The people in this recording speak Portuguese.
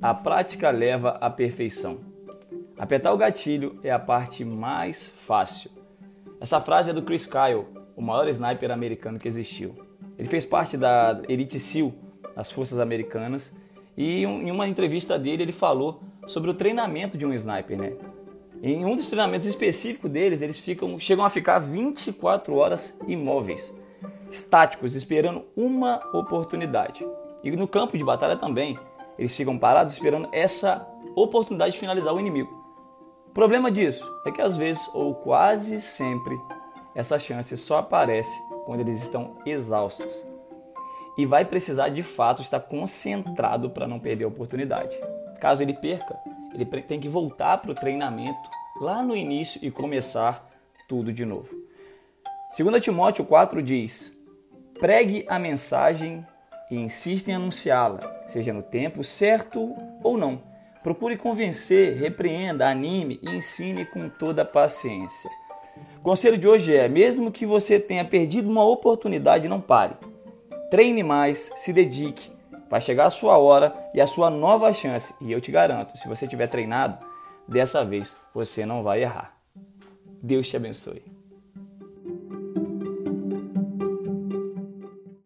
a prática leva à perfeição. Apertar o gatilho é a parte mais fácil. Essa frase é do Chris Kyle, o maior sniper americano que existiu. Ele fez parte da Elite SEAL, das Forças Americanas, e em uma entrevista dele ele falou sobre o treinamento de um sniper, né? Em um dos treinamentos específicos deles, eles ficam, chegam a ficar 24 horas imóveis, estáticos, esperando uma oportunidade. E no campo de batalha também, eles ficam parados esperando essa oportunidade de finalizar o inimigo. O problema disso é que às vezes, ou quase sempre, essa chance só aparece quando eles estão exaustos. E vai precisar de fato estar concentrado para não perder a oportunidade. Caso ele perca, ele tem que voltar para o treinamento lá no início e começar tudo de novo. 2 Timóteo 4 diz: pregue a mensagem e insista em anunciá-la, seja no tempo certo ou não. Procure convencer, repreenda, anime e ensine com toda a paciência. O conselho de hoje é: mesmo que você tenha perdido uma oportunidade, não pare. Treine mais, se dedique. Vai chegar a sua hora e a sua nova chance. E eu te garanto, se você tiver treinado, dessa vez você não vai errar. Deus te abençoe.